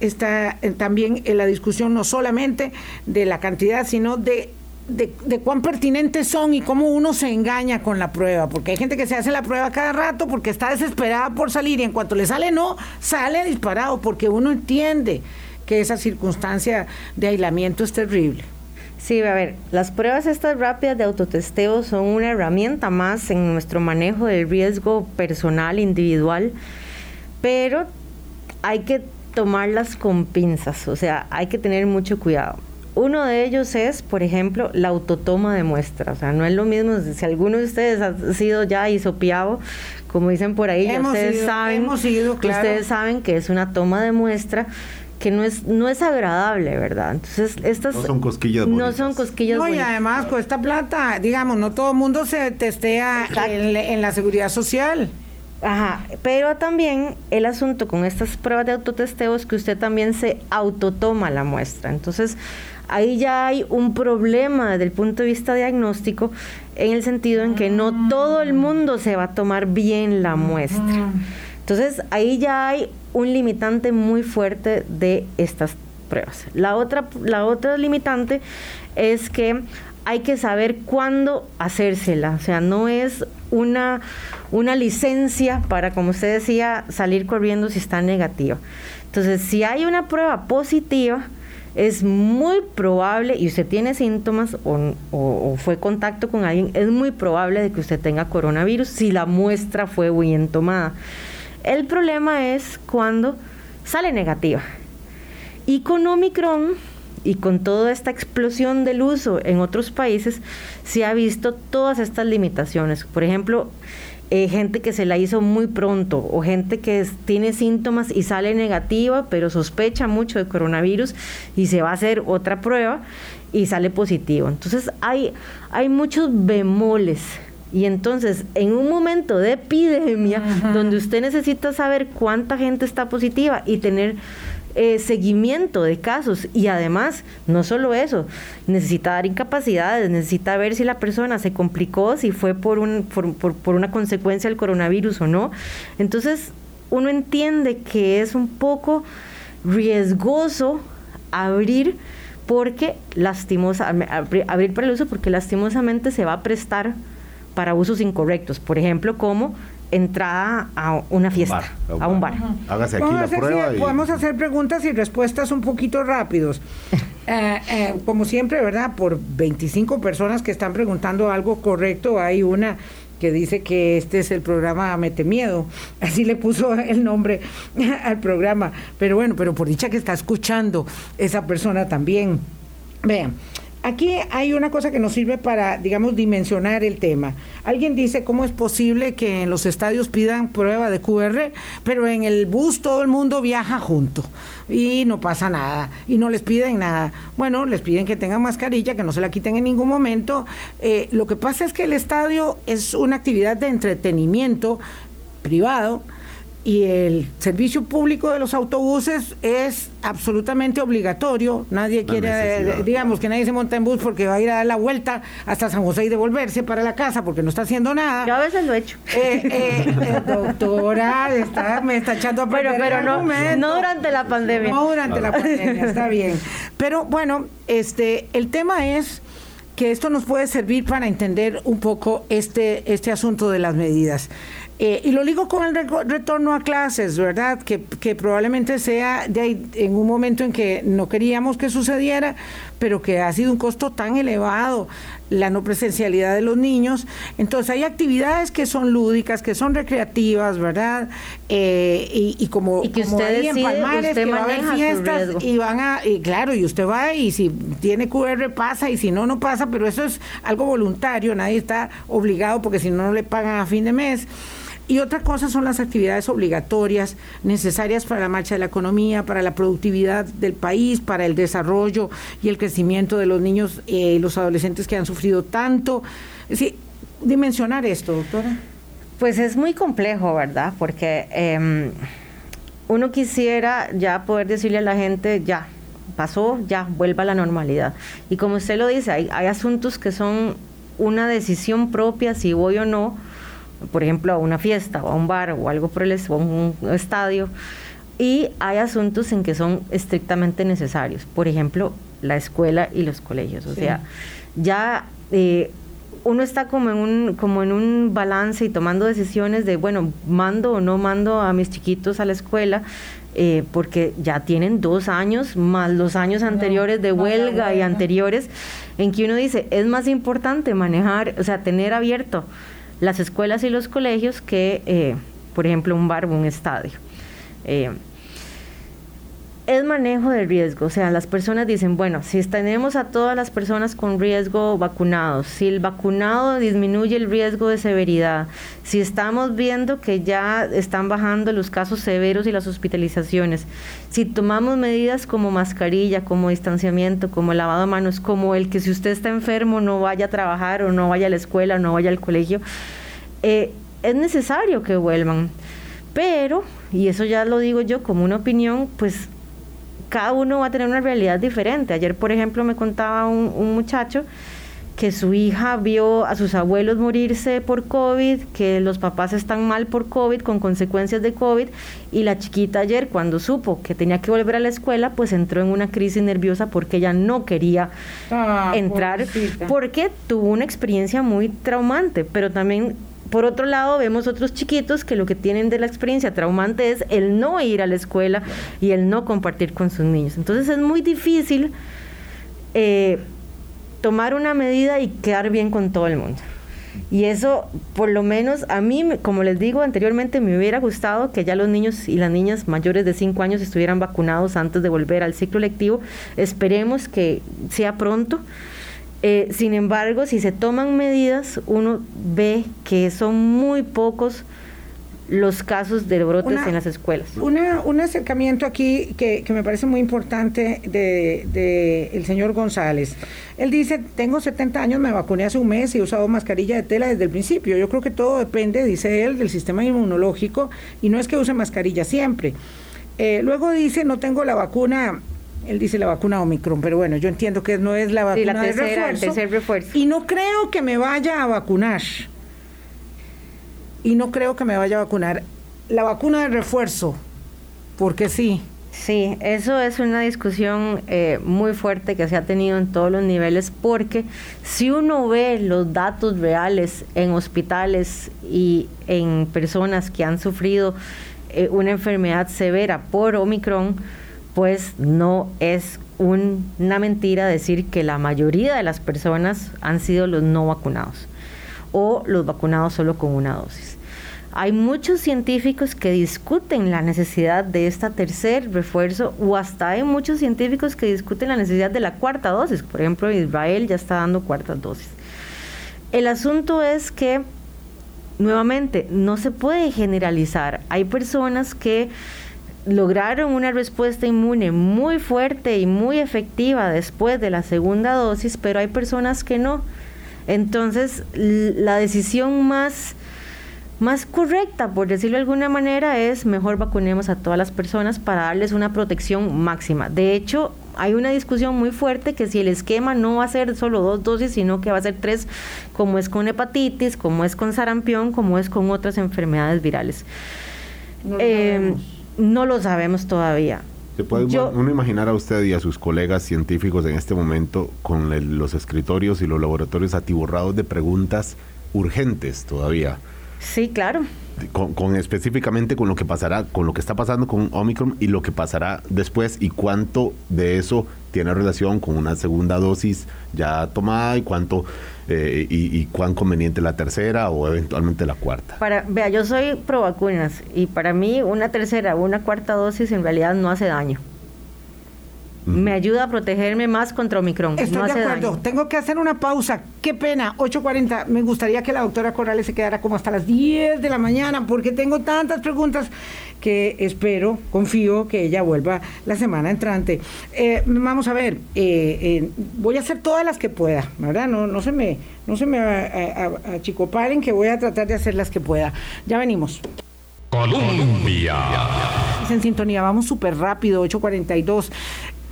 está eh, también en la discusión no solamente de la cantidad, sino de, de, de, cuán pertinentes son y cómo uno se engaña con la prueba. Porque hay gente que se hace la prueba cada rato porque está desesperada por salir y en cuanto le sale no, sale disparado porque uno entiende que esa circunstancia de aislamiento es terrible. Sí, a ver, las pruebas estas rápidas de autotesteo son una herramienta más en nuestro manejo del riesgo personal, individual, pero hay que tomarlas con pinzas, o sea, hay que tener mucho cuidado. Uno de ellos es, por ejemplo, la autotoma de muestra. O sea, no es lo mismo si alguno de ustedes ha sido ya hisopiado, como dicen por ahí, ya ustedes ido, saben, ido, claro. ustedes saben que es una toma de muestra que no es, no es agradable, ¿verdad? Entonces, estas... No son cosquillas No bonitas. son cosquillas No, y bonitas. además cuesta plata, digamos, no todo el mundo se testea en, en la seguridad social. Ajá, pero también el asunto con estas pruebas de autotesteo es que usted también se autotoma la muestra. Entonces, ahí ya hay un problema desde el punto de vista diagnóstico en el sentido en que no todo el mundo se va a tomar bien la muestra. Entonces, ahí ya hay un limitante muy fuerte de estas pruebas. La otra, la otra limitante es que hay que saber cuándo hacérsela. O sea, no es una, una licencia para, como usted decía, salir corriendo si está negativa. Entonces, si hay una prueba positiva, es muy probable, y usted tiene síntomas o, fue contacto con alguien, es muy probable de que usted tenga coronavirus si la muestra fue bien tomada. El problema es cuando sale negativa. Y con Omicron y con toda esta explosión del uso en otros países, se ha visto todas estas limitaciones. Por ejemplo, eh, gente que se la hizo muy pronto o gente que tiene síntomas y sale negativa, pero sospecha mucho de coronavirus y se va a hacer otra prueba y sale positivo. Entonces hay, hay muchos bemoles. Y entonces, en un momento de epidemia, donde usted necesita saber cuánta gente está positiva y tener eh, seguimiento de casos y además, no solo eso, necesita dar incapacidades, necesita ver si la persona se complicó, si fue por, un, por, por- por una consecuencia del coronavirus o no. Entonces, uno entiende que es un poco riesgoso abrir porque lastimosa, abri- abrir para el uso porque lastimosamente se va a prestar para usos incorrectos, por ejemplo, como entrada a una fiesta, a un bar. Hágase aquí la prueba. y- Podemos hacer preguntas y respuestas un poquito rápidos. Eh, eh, como siempre, ¿verdad? Por 25 personas que están preguntando algo correcto, hay una que dice que este es el programa Mete Miedo. Así le puso el nombre al programa. Pero bueno, pero por dicha que está escuchando esa persona también. Vean, aquí hay una cosa que nos sirve para, digamos, dimensionar el tema. Alguien dice cómo es posible que en los estadios pidan prueba de QR, pero en el bus todo el mundo viaja junto y no pasa nada y no les piden nada. Bueno, les piden que tengan mascarilla, que no se la quiten en ningún momento. Eh, lo que pasa es que el estadio es una actividad de entretenimiento privado y el servicio público de los autobuses es absolutamente obligatorio. Nadie quiere, eh, digamos que nadie se monta en bus porque va a ir a dar la vuelta hasta San José y devolverse para la casa porque no está haciendo nada. Yo a veces lo he hecho. Eh, eh, doctora, está- me está echando a Pero, perder pero no, argumento. no durante la pandemia. No durante la pandemia, está bien. Pero bueno, este, el tema es que esto nos puede servir para entender un poco este, este asunto de las medidas. Eh, y lo digo con el retorno a clases, ¿verdad? Que, que probablemente sea de ahí, en un momento en que no queríamos que sucediera, pero que ha sido un costo tan elevado la no presencialidad de los niños. Entonces hay actividades que son lúdicas, que son recreativas, ¿verdad? Eh, y, y como, Y que como usted en Palmares, usted que va a haber fiestas y van a, y claro, y usted va y si tiene QR pasa y si no, no pasa, pero eso es algo voluntario, nadie está obligado porque si no, no le pagan a fin de mes. Y otra cosa son las actividades obligatorias necesarias para la marcha de la economía, para la productividad del país, para el desarrollo y el crecimiento de los niños eh, y los adolescentes que han sufrido tanto. Decir, dimensionar esto, doctora. Pues es muy complejo, ¿verdad? Porque em, uno quisiera ya poder decirle a la gente, ya, pasó, ya, vuelva a la normalidad. Y como usted lo dice, hay, hay asuntos que son una decisión propia, si voy o no, por ejemplo, a una fiesta o a un bar o algo por el es- o a un estadio. Y hay asuntos en que son estrictamente necesarios. Por ejemplo, la escuela y los colegios. O Sí. sea, ya eh, uno está como en un como en un balance y tomando decisiones de bueno mando o no mando a mis chiquitos a la escuela eh, porque ya tienen dos años más los años anteriores de huelga y anteriores en que uno dice es más importante manejar o sea tener abierto las escuelas y los colegios, que, eh, por ejemplo, un bar o un estadio. Eh, es manejo de riesgo. O sea, las personas dicen, bueno, si tenemos a todas las personas con riesgo vacunados, si el vacunado disminuye el riesgo de severidad, si estamos viendo que ya están bajando los casos severos y las hospitalizaciones, si tomamos medidas como mascarilla, como distanciamiento, como lavado de manos, como el que si usted está enfermo no vaya a trabajar o no vaya a la escuela o no vaya al colegio, eh, es necesario que vuelvan. Pero, y eso ya lo digo yo como una opinión, pues cada uno va a tener una realidad diferente. Ayer, por ejemplo, me contaba un, muchacho que su hija vio a sus abuelos morirse por COVID, que los papás están mal por COVID, con consecuencias de COVID, y la chiquita ayer, cuando supo que tenía que volver a la escuela, pues entró en una crisis nerviosa porque ella no quería ah, entrar, porque tuvo una experiencia muy traumante, pero también por otro lado, vemos otros chiquitos que lo que tienen de la experiencia traumante es el no ir a la escuela y el no compartir con sus niños. Entonces es muy difícil eh, tomar una medida y quedar bien con todo el mundo. Y eso, por lo menos a mí, como les digo anteriormente, me hubiera gustado que ya los niños y las niñas mayores de 5 años estuvieran vacunados antes de volver al ciclo lectivo. Esperemos que sea pronto. Eh, sin embargo, si se toman medidas, uno ve que son muy pocos los casos de brotes en las escuelas. un acercamiento aquí que, me parece muy importante de, el señor González. Él dice, tengo 70 años, me vacuné hace un mes y he usado mascarilla de tela desde el principio. Yo creo que todo depende, dice él, del sistema inmunológico y no es que use mascarilla siempre. Eh, luego dice, no tengo la vacuna él dice la vacuna Omicron, pero bueno, yo entiendo que no es la vacuna la tercera, de refuerzo, Y no creo que me vaya a vacunar. Y no creo que me vaya a vacunar. La vacuna de refuerzo, porque sí. Sí, eso es una discusión eh, muy fuerte que se ha tenido en todos los niveles porque si uno ve los datos reales en hospitales y en personas que han sufrido eh, una enfermedad severa por Omicron, pues no es una mentira decir que la mayoría de las personas han sido los no vacunados o los vacunados solo con una dosis. Hay muchos científicos que discuten la necesidad de este tercer refuerzo o hasta hay muchos científicos que discuten la necesidad de la cuarta dosis. Por ejemplo, Israel ya está dando cuartas dosis. El asunto es que, nuevamente, no se puede generalizar. Hay personas que lograron una respuesta inmune muy fuerte y muy efectiva después de la segunda dosis, pero hay personas que no. Entonces, la decisión más, más correcta, por decirlo de alguna manera, es mejor vacunemos a todas las personas para darles una protección máxima. De hecho, hay una discusión muy fuerte que si el esquema no va a ser solo dos dosis, sino que va a ser tres, como es con hepatitis, como es con sarampión, como es con otras enfermedades virales. No lo sabemos todavía. ¿Se puede uno imaginar a usted y a sus colegas científicos en este momento con los escritorios y los laboratorios atiborrados de preguntas urgentes todavía? Sí, claro. Con, específicamente con lo que pasará, con lo que está pasando con Omicron y lo que pasará después y cuánto de eso tiene relación con una segunda dosis ya tomada y cuánto eh, y, cuán conveniente la tercera o eventualmente la cuarta. Para, vea, yo soy pro vacunas y para mí una tercera o una cuarta dosis en realidad no hace daño me ayuda a protegerme más contra Omicron. Estoy de acuerdo. Tengo que hacer una pausa. Qué pena, 8.40. Me gustaría que la doctora Corrales se quedara como hasta las 10 de la mañana porque tengo tantas preguntas que espero, confío que ella vuelva la semana entrante. Eh, vamos a ver, eh, eh, voy a hacer todas las que pueda, ¿verdad? No, no se me, no se me achicoparen que voy a tratar de hacer las que pueda. Ya venimos. Colombia. En sintonía, vamos súper rápido, 8.42.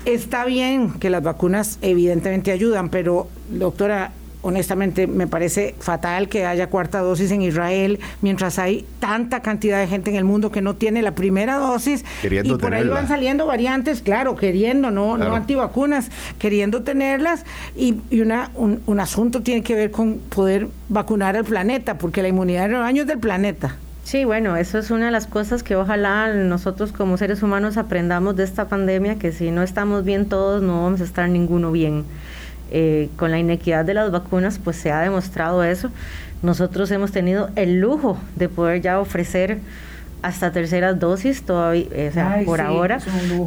Está bien que las vacunas evidentemente ayudan, pero doctora, honestamente me parece fatal que haya cuarta dosis en Israel mientras hay tanta cantidad de gente en el mundo que no tiene la primera dosis. Queriendo y por ahí van saliendo variantes, claro, queriendo, no, no antivacunas, queriendo tenerlas. Y, una, un, un asunto tiene que ver con poder vacunar al planeta, porque la inmunidad de rebaño es del planeta. Sí, bueno, eso es una de las cosas que ojalá nosotros como seres humanos aprendamos de esta pandemia, que si no estamos bien todos, no vamos a estar ninguno bien. Eh, con la inequidad de las vacunas, pues se ha demostrado eso. Nosotros hemos tenido el lujo de poder ya ofrecer hasta terceras dosis todavía, o sea, por ahora,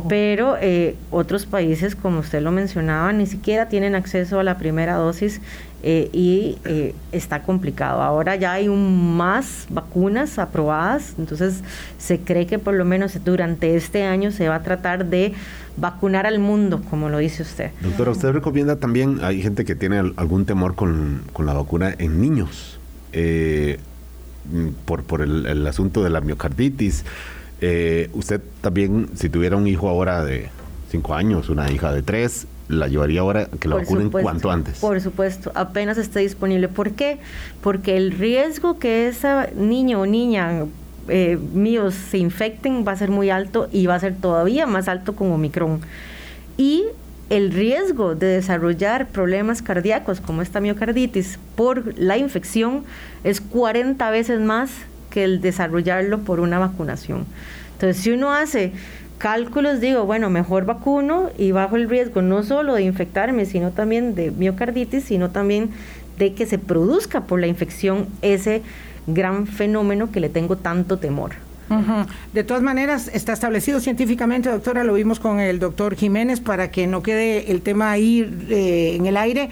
pero eh, otros países, como usted lo mencionaba, ni siquiera tienen acceso a la primera dosis eh, y eh, está complicado. Ahora ya hay un más vacunas aprobadas, entonces se cree que por lo menos durante este año se va a tratar de vacunar al mundo, como lo dice usted. Doctora, ¿usted recomienda también, hay gente que tiene algún temor con, con la vacuna en niños? Eh, por, por el, asunto de la miocarditis. Eh, usted también, si tuviera un hijo ahora de 5 años, una hija de 3, la llevaría ahora que la vacunen cuanto antes. Por supuesto, apenas esté disponible. ¿Por qué? Porque el riesgo que ese niño o niña eh, míos se infecten va a ser muy alto y va a ser todavía más alto con Omicron. Y el riesgo de desarrollar problemas cardíacos como esta miocarditis por la infección es 40 veces más que el desarrollarlo por una vacunación. Entonces, si uno hace cálculos, digo, bueno, mejor vacuno y bajo el riesgo no solo de infectarme, sino también de miocarditis, sino también de que se produzca por la infección ese gran fenómeno que le tengo tanto temor. De todas maneras, está establecido científicamente, doctora, lo vimos con el doctor Jiménez, para que no quede el tema ahí eh, en el aire,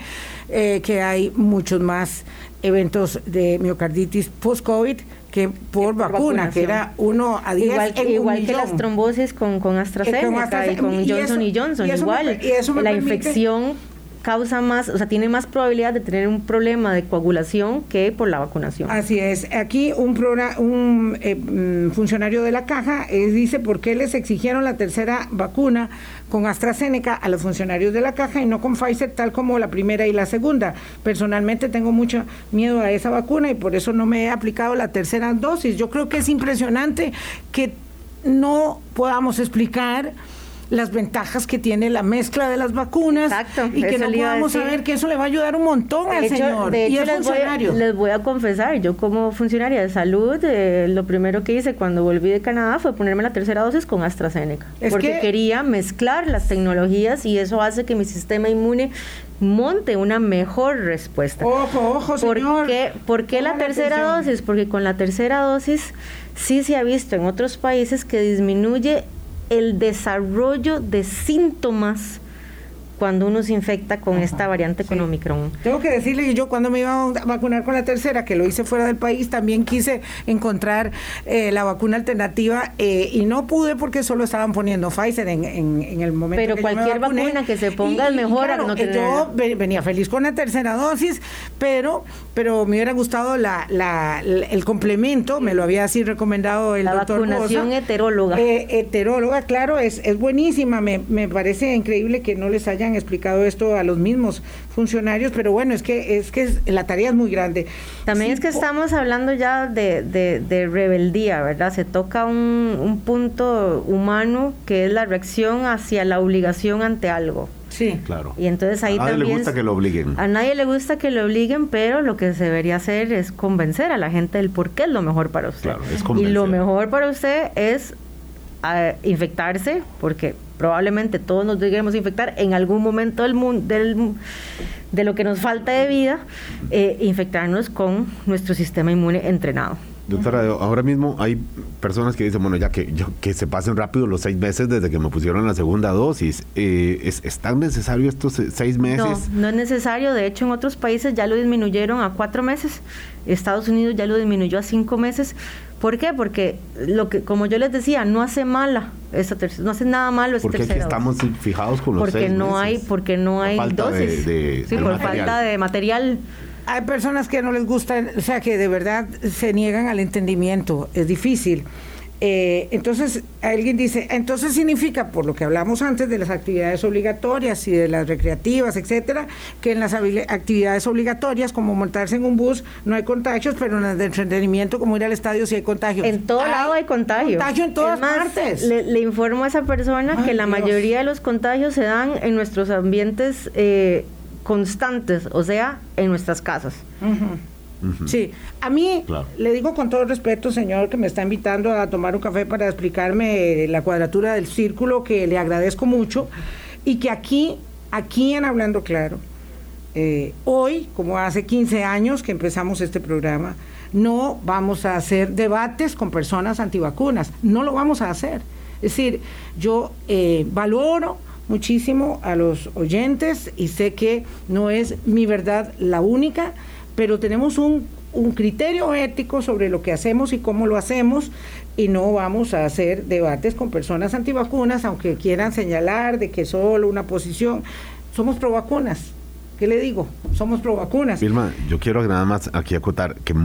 eh, que hay muchos más eventos de miocarditis post-COVID que por, vacuna, que era uno a 10 Igual, igual que las trombosis con, con AstraZeneca, y con Johnson y, Johnson, igual. la infección causa más, o sea, tiene más probabilidad de tener un problema de coagulación que por la vacunación. Así es. Aquí un, un eh, mm, funcionario de la caja eh, dice por qué les exigieron la tercera vacuna con AstraZeneca a los funcionarios de la caja y no con Pfizer tal como la primera y la segunda. Personalmente tengo mucho miedo a esa vacuna y por eso no me he aplicado la tercera dosis. Yo creo que es impresionante que no podamos explicar las ventajas que tiene la mezcla de las vacunas y que no podamos saber que eso le va a ayudar un montón al señor de hecho, les, voy a, les voy a confesar, yo como funcionaria de salud, eh, lo primero que hice cuando volví de Canadá fue ponerme la tercera dosis con AstraZeneca, porque quería mezclar las tecnologías y eso hace que mi sistema inmune monte una mejor respuesta. Ojo, ojo, señor. ¿Por qué, la tercera dosis? Porque con la tercera dosis sí se ha visto en otros países que disminuye el desarrollo de síntomas cuando uno se infecta con esta variante con Omicron. Tengo que decirle que yo cuando me iba a vacunar con la tercera, que lo hice fuera del país, también quise encontrar eh, la vacuna alternativa eh, y no pude porque solo estaban poniendo Pfizer en, el momento. Pero cualquier vacuna que se ponga es mejor no Yo venía feliz con la tercera dosis, pero, pero me hubiera gustado la, el complemento, me lo había así recomendado el doctor. La vacunación heteróloga. Eh, heteróloga, claro, es, es buenísima. Me, me parece increíble que no les hayan explicado esto a los mismos funcionarios, pero bueno, es que es que la tarea es muy grande. También es que estamos hablando ya de, de, rebeldía, ¿verdad? Se toca un, un punto humano que es la reacción hacia la obligación ante algo. Sí, claro. Y entonces ahí a nadie le gusta que lo obliguen. A nadie le gusta que lo obliguen, pero lo que se debería hacer es convencer a la gente del por qué es lo mejor para usted. Claro, es y lo mejor para usted es ah, infectarse, porque probablemente todos nos lleguemos a infectar en algún momento del, mundo, del de lo que nos falta de vida, eh, infectarnos con nuestro sistema inmune entrenado. Doctora, ahora mismo hay personas que dicen, bueno, ya que, que se pasen rápido los seis meses desde que me pusieron la segunda dosis. Eh, ¿es, tan necesario estos seis meses? No, no es necesario. De hecho, en otros países ya lo disminuyeron a cuatro meses. Estados Unidos ya lo disminuyó a cinco meses. ¿Por qué? Porque, lo que, como yo les decía, no hace mala esa no hace nada malo esa Porque estamos fijados con los porque no hay Porque no hay dosis. sí, por falta de material hay personas que no les gusta, o sea, que de verdad se niegan al entendimiento, es difícil. Eh, entonces, alguien dice, entonces significa, por lo que hablamos antes de las actividades obligatorias y de las recreativas, etcétera, que en las actividades obligatorias, como montarse en un bus, no hay contagios, pero en las de entretenimiento, como ir al estadio, sí hay contagios. En todo lado hay contagio. Contagio en todas partes. Le, informo a esa persona que la mayoría de los contagios se dan en nuestros ambientes. Eh, constantes, o sea, en nuestras casas. Sí, a mí le digo con todo respeto, señor, que me está invitando a tomar un café para explicarme la cuadratura del círculo, que le agradezco mucho, y que aquí, aquí en Hablando Claro, eh, hoy, como hace 15 años que empezamos este programa, no vamos a hacer debates con personas antivacunas, no lo vamos a hacer. Es decir, yo eh, valoro muchísimo a los oyentes y sé que no es mi verdad la única, pero tenemos un, un criterio ético sobre lo que hacemos y cómo lo hacemos y no vamos a hacer debates con personas antivacunas, aunque quieran señalar de que solo una posición, somos pro vacunas ¿Qué le digo? Somos pro vacunas. Vilma, yo quiero nada más aquí acotar que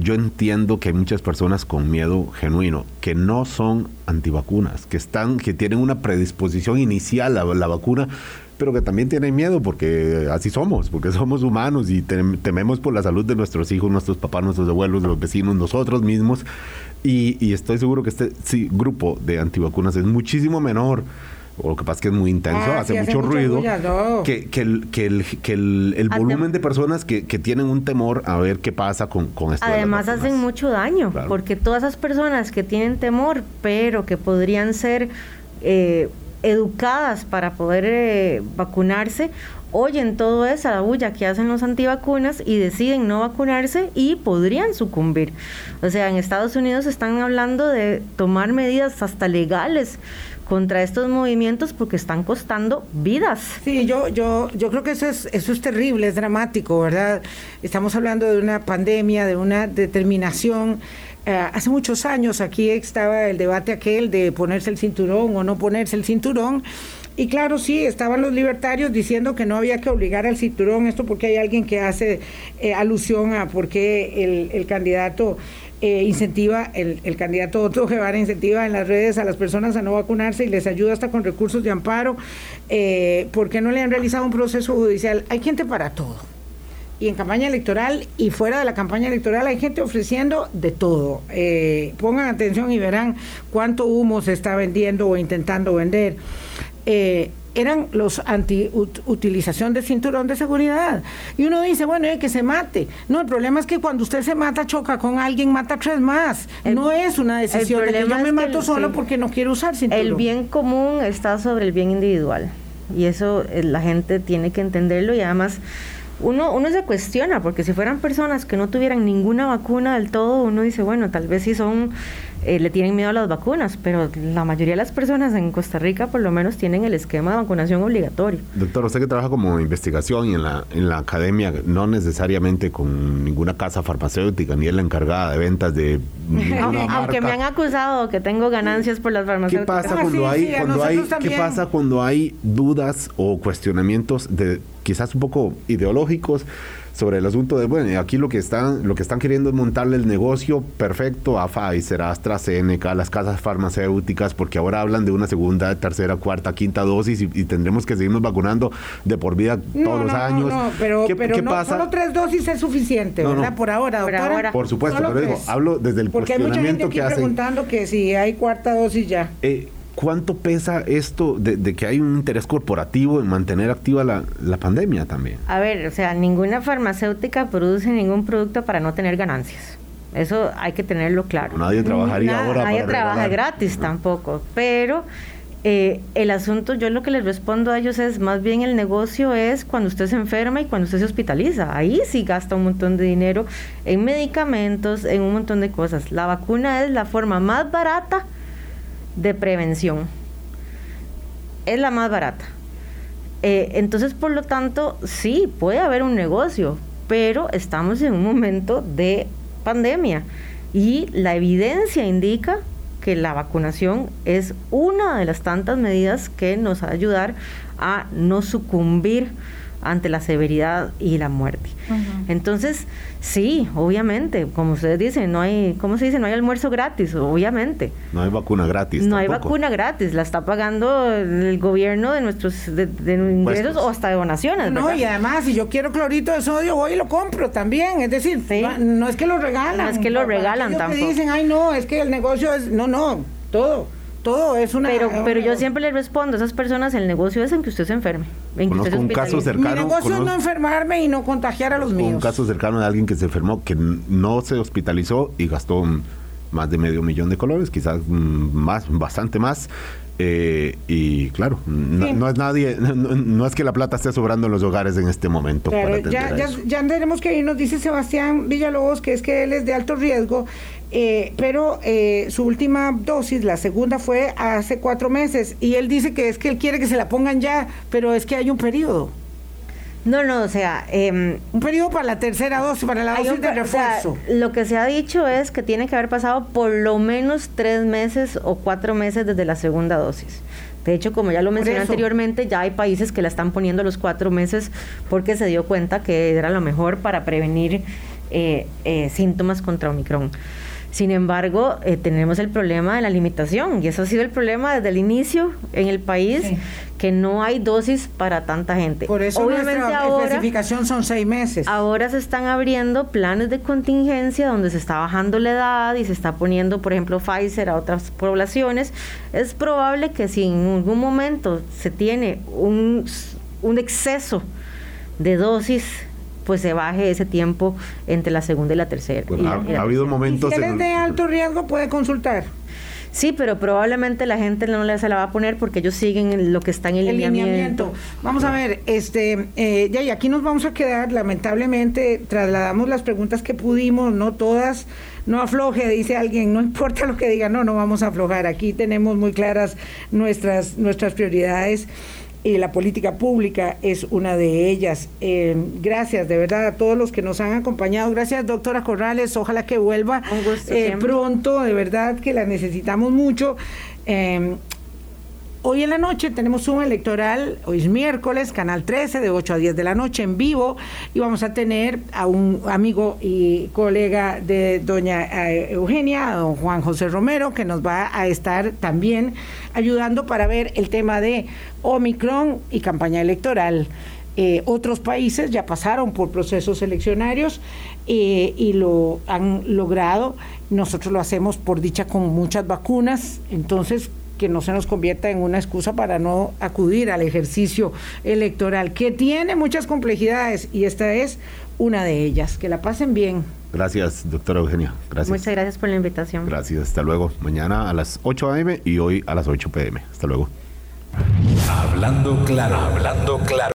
yo entiendo que hay muchas personas con miedo genuino que no son antivacunas, que están, que tienen una predisposición inicial a la vacuna, pero que también tienen miedo porque así somos, porque somos humanos y tememos por la salud de nuestros hijos, nuestros papás, nuestros abuelos, los vecinos, nosotros mismos. Y, estoy seguro que este grupo de antivacunas es muchísimo menor o lo que pasa es que es muy intenso, ah, hace, mucho ruido, que, que, el, que, el, que el, volumen de personas que, que, tienen un temor a ver qué pasa con, con esto. Además hacen mucho daño, porque todas esas personas que tienen temor, pero que podrían ser eh, educadas para poder eh, vacunarse, oyen todo esa bulla que hacen los antivacunas y deciden no vacunarse y podrían sucumbir. O sea, en Estados Unidos están hablando de tomar medidas hasta legales contra estos movimientos porque están costando vidas. Sí, yo, yo, yo creo que eso es, eso es terrible, es dramático, ¿verdad? Estamos hablando de una pandemia, de una determinación. Eh, hace muchos años aquí estaba el debate aquel de ponerse el cinturón o no ponerse el cinturón. Y claro, sí, estaban los libertarios diciendo que no había que obligar al cinturón, esto porque hay alguien que hace eh, alusión a por qué el, el candidato eh, incentiva, el, el, candidato Otto Guevara incentiva en las redes a las personas a no vacunarse y les ayuda hasta con recursos de amparo, eh, porque no le han realizado un proceso judicial. Hay gente para todo. Y en campaña electoral y fuera de la campaña electoral hay gente ofreciendo de todo. Eh, pongan atención y verán cuánto humo se está vendiendo o intentando vender. Eh, eran los anti-utilización de cinturón de seguridad. Y uno dice, bueno, que se mate. No, el problema es que cuando usted se mata, choca con alguien, mata tres más. no es una decisión de que yo me mato solo porque no quiero usar cinturón. El bien común está sobre el bien individual. Y eso eh, la gente tiene que entenderlo y además uno, uno se cuestiona, porque si fueran personas que no tuvieran ninguna vacuna del todo, uno dice, bueno, tal vez sí son eh, le tienen miedo a las vacunas, pero la mayoría de las personas en Costa Rica por lo menos tienen el esquema de vacunación obligatorio. Doctor, usted que trabaja como investigación y en la, en la academia, no necesariamente con ninguna casa farmacéutica, ni es la encargada de ventas de Aunque me han acusado que tengo ganancias por las farmacéuticas. ¿Qué pasa cuando, hay, cuando hay, ¿qué pasa cuando hay dudas o cuestionamientos de quizás un poco ideológicos? Sobre el asunto de, bueno, aquí lo que están, lo que están queriendo es montarle el negocio perfecto a Pfizer, a AstraZeneca, a las casas farmacéuticas, porque ahora hablan de una segunda, tercera, cuarta, quinta dosis y, tendremos que seguirnos vacunando de por vida todos los años. No, pero, pero no, solo tres dosis es suficiente, ¿verdad? Por ahora, doctora. Por, ahora. por supuesto, pero digo, hablo desde el porque cuestionamiento hay mucha gente aquí preguntando que si hay cuarta dosis ya. Eh, ¿Cuánto pesa esto de, que hay un interés corporativo en mantener activa la, pandemia también? A ver, o sea, ninguna farmacéutica produce ningún producto para no tener ganancias. Eso hay que tenerlo claro. Nadie trabajaría ahora. Nadie trabaja gratis tampoco. Pero eh, el asunto, yo lo que les respondo a ellos es, más bien el negocio es cuando usted se enferma y cuando usted se hospitaliza. Ahí sí gasta un montón de dinero en medicamentos, en un montón de cosas. La vacuna es la forma más barata de prevención. Es la más barata. Eh, entonces, por lo tanto, sí, puede haber un negocio, pero estamos en un momento de pandemia y la evidencia indica que la vacunación es una de las tantas medidas que nos va a ayudar a no sucumbir ante la severidad y la muerte. Entonces, sí, obviamente, como ustedes dicen, no hay, ¿cómo se dice? No hay almuerzo gratis, obviamente. No hay vacuna gratis. No hay vacuna gratis, la está pagando el gobierno de nuestros de, ingresos o hasta de donaciones. No, y además, si yo quiero clorito de sodio, voy y lo compro también. Es decir, no, es que lo regalan. No es que lo regalan tampoco. dicen, ay, no, es que el negocio es. No, no, todo todo es una... Pero, pero yo siempre le respondo a esas personas, el negocio es en que usted se enferme. En que un caso cercano... Mi negocio es no enfermarme y no contagiar a los míos. Un caso cercano de alguien que se enfermó, que no se hospitalizó y gastó más de medio millón de colores, quizás mm, más, bastante más. Eh, y claro, no, es nadie, no, es que la plata esté sobrando en los hogares en este momento. Claro, ya, ya, ya, tenemos que ir, nos dice Sebastián Villalobos, que es que él es de alto riesgo, eh, pero eh, su última dosis, la segunda, fue hace cuatro meses, y él dice que es que él quiere que se la pongan ya, pero es que hay un periodo. No, no, o sea... Em, un periodo para la tercera dosis, para la dosis de refuerzo. lo que se ha dicho es que tiene que haber pasado por lo menos tres meses o cuatro meses desde la segunda dosis. De hecho, como ya lo mencioné anteriormente, ya hay países que la están poniendo los cuatro meses porque se dio cuenta que era lo mejor para prevenir eh, eh, síntomas contra Omicron. Sin embargo, eh, tenemos el problema de la limitación y eso ha sido el problema desde el inicio en el país, que no hay dosis para tanta gente. Por eso Obviamente nuestra especificación son seis meses. Ahora se están abriendo planes de contingencia donde se está bajando la edad y se está poniendo, por ejemplo, Pfizer a otras poblaciones. Es probable que si en algún momento se tiene un, un exceso de dosis pues se baje ese tiempo entre la segunda y la tercera. ha, habido momentos... si eres de alto riesgo, puede consultar. Sí, pero probablemente la gente no le se la va a poner porque ellos siguen lo que está en el, lineamiento. Vamos a ver, este, eh, ya y aquí nos vamos a quedar, lamentablemente, trasladamos las preguntas que pudimos, no todas, no afloje, dice alguien, no importa lo que diga, no, no vamos a aflojar, aquí tenemos muy claras nuestras, nuestras prioridades y la política pública es una de ellas. Eh, gracias de verdad a todos los que nos han acompañado. Gracias, doctora Corrales. Ojalá que vuelva eh, pronto, de verdad que la necesitamos mucho. Eh, Hoy en la noche tenemos un electoral, hoy es miércoles, Canal 13, de 8 a 10 de la noche en vivo, y vamos a tener a un amigo y colega de doña eh, Eugenia, don Juan José Romero, que nos va a estar también ayudando para ver el tema de Omicron y campaña electoral. Eh, otros países ya pasaron por procesos eleccionarios eh, y lo han logrado. Nosotros lo hacemos por dicha con muchas vacunas, entonces que no se nos convierta en una excusa para no acudir al ejercicio electoral, que tiene muchas complejidades y esta es una de ellas. Que la pasen bien. Gracias, doctora Eugenia. Gracias. Muchas gracias por la invitación. Gracias, hasta luego. Mañana a las 8 a.m. y hoy a las 8 p.m. Hasta luego. Hablando claro, hablando claro.